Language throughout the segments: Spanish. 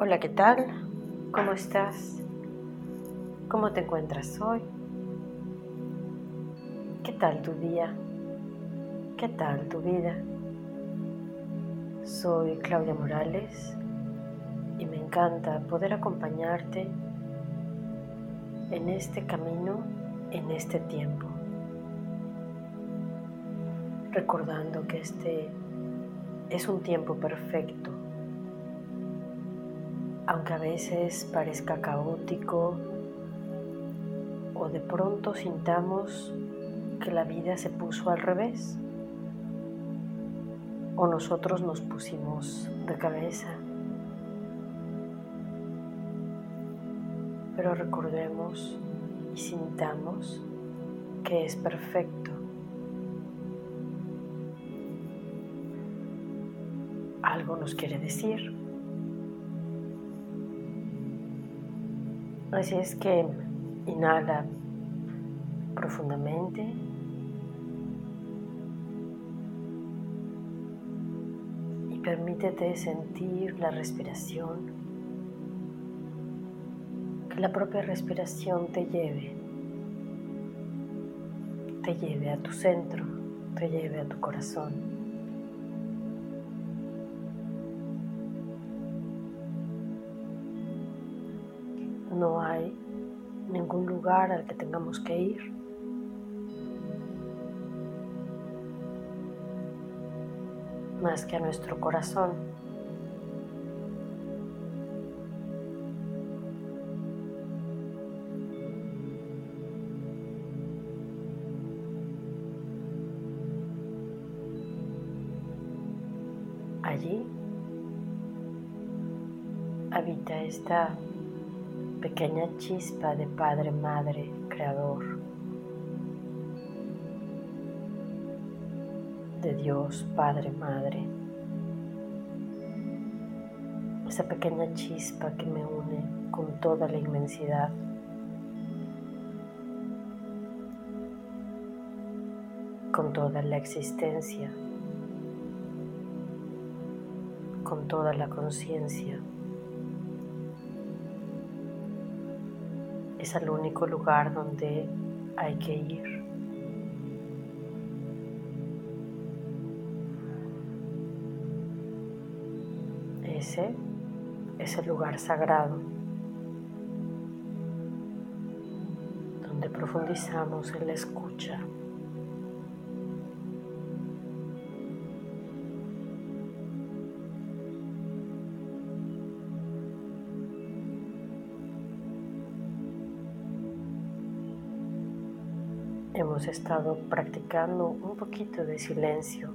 Hola, ¿qué tal? ¿Cómo estás? ¿Cómo te encuentras hoy? ¿Qué tal tu día? ¿Qué tal tu vida? Soy Claudia Morales y me encanta poder acompañarte en este camino, en este tiempo. Recordando que este es un tiempo perfecto aunque a veces parezca caótico o de pronto sintamos que la vida se puso al revés o nosotros nos pusimos de cabeza. Pero recordemos y sintamos que es perfecto. Algo nos quiere decir. Así es que inhala profundamente. Y permítete sentir la respiración. Que la propia respiración te lleve. Te lleve a tu centro, te lleve a tu corazón. No hay ningún lugar al que tengamos que ir. más que a nuestro corazón. Allí habita esta pequeña chispa de Padre, Madre, Creador, de Dios, Padre, Madre. Esa pequeña chispa que me une con toda la inmensidad. con toda la existencia, con toda la conciencia. Es el único lugar donde hay que ir. Ese es el lugar sagrado donde profundizamos en la escucha. Hemos estado practicando un poquito de silencio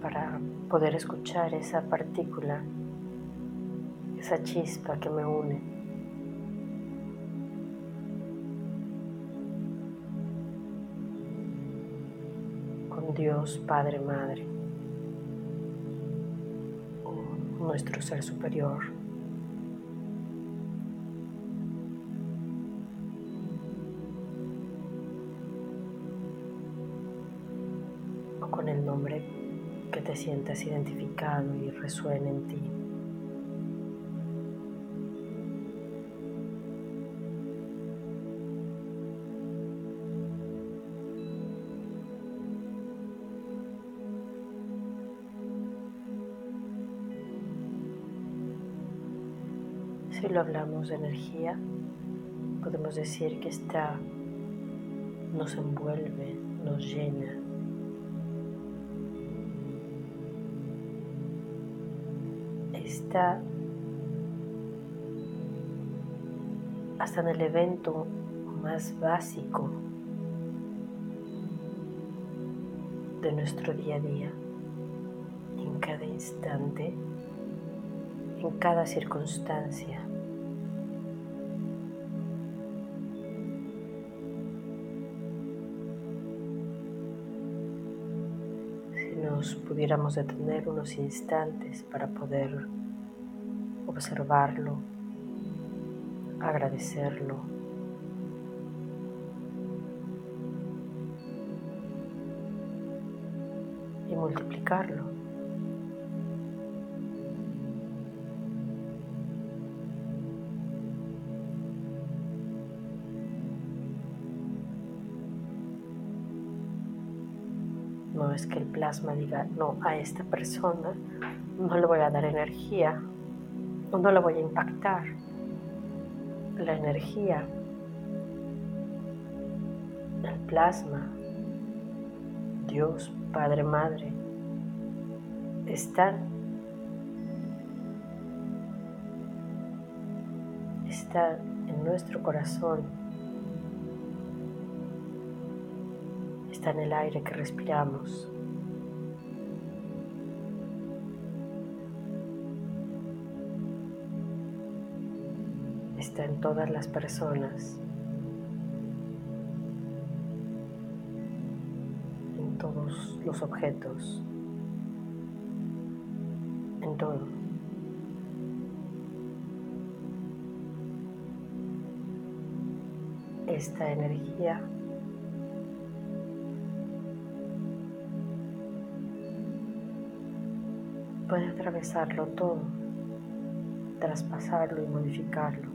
para poder escuchar esa partícula, esa chispa que me une. con Dios Padre Madre, nuestro Ser Superior. Sientas identificado y resuene en ti. Si lo hablamos de energía, podemos decir que esta nos envuelve, nos llena, hasta en el evento más básico de nuestro día a día, en cada instante, en cada circunstancia. Si nos pudiéramos detener unos instantes para poder observarlo, agradecerlo. y multiplicarlo. No es que el plasma diga, no, a esta persona no le voy a dar energía no le voy a impactar. La energía, el plasma, Dios, Padre, Madre, están, está en nuestro corazón. Está en el aire que respiramos. En todas las personas, en todos los objetos, en todo. Esta energía puede atravesarlo todo, traspasarlo y modificarlo.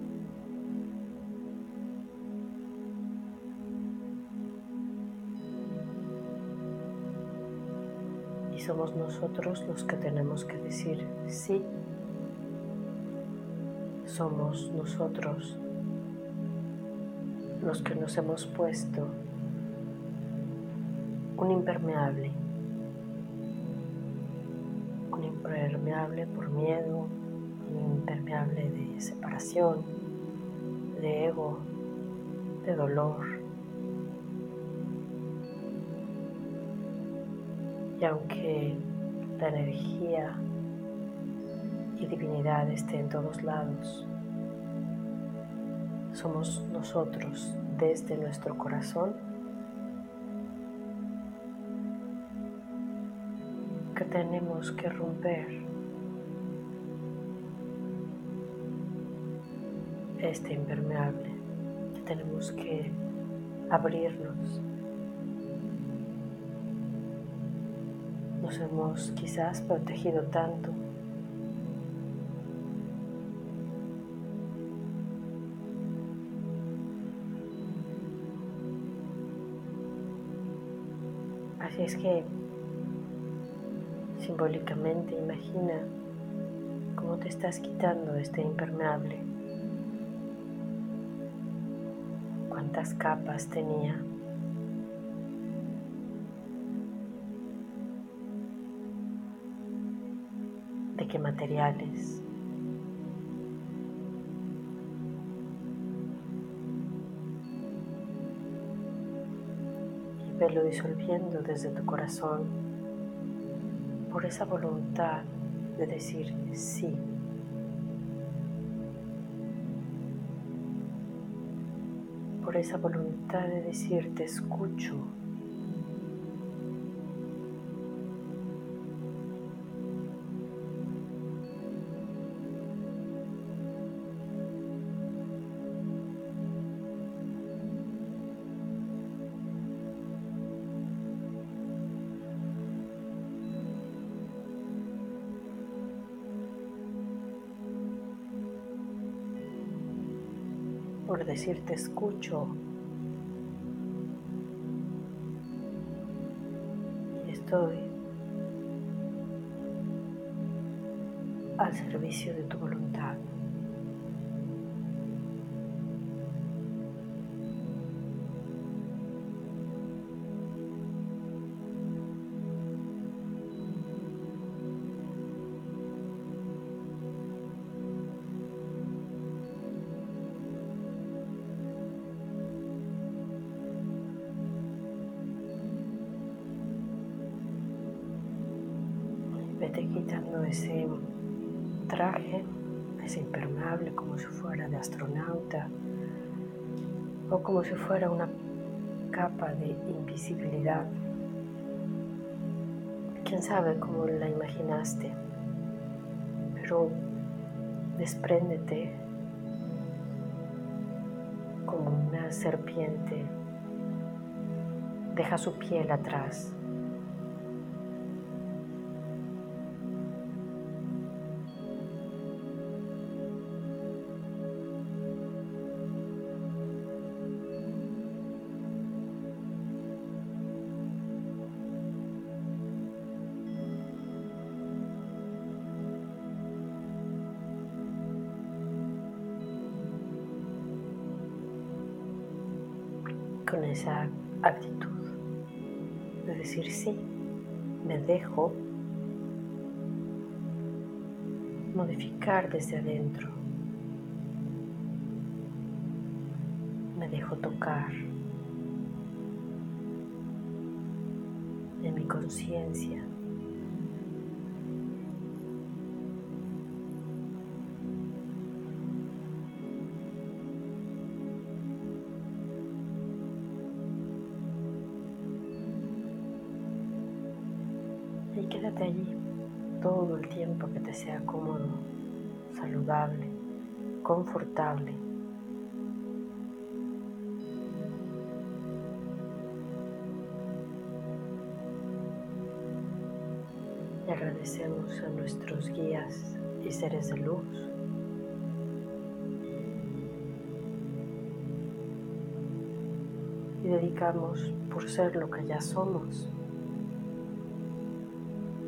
Y somos nosotros los que tenemos que decir sí. Somos nosotros los que nos hemos puesto un impermeable impermeable por miedo, impermeable de separación, de ego, de dolor. Aunque la energía y divinidad esté en todos lados, somos nosotros desde nuestro corazón que tenemos que romper este impermeable, que tenemos que abrirnos. Nos hemos quizás protegido tanto Así es que Simbólicamente imagina cómo te estás quitando este impermeable. ¿Cuántas capas tenía? ¿De qué materiales? Y velo disolviendo desde tu corazón por esa voluntad de decir sí. Por esa voluntad de decir te escucho, por decir te escucho. Estoy al servicio de tu voluntad. Quitando ese traje, ese impermeable como si fuera de astronauta o como si fuera una capa de invisibilidad. Quién sabe cómo la imaginaste, pero despréndete como una serpiente, deja su piel atrás esa actitud de decir sí, me dejo modificar desde adentro. Me dejo tocar en mi conciencia. Sea cómodo, saludable, confortable. Y agradecemos a nuestros guías y seres de luz. Y dedicamos por ser lo que ya somos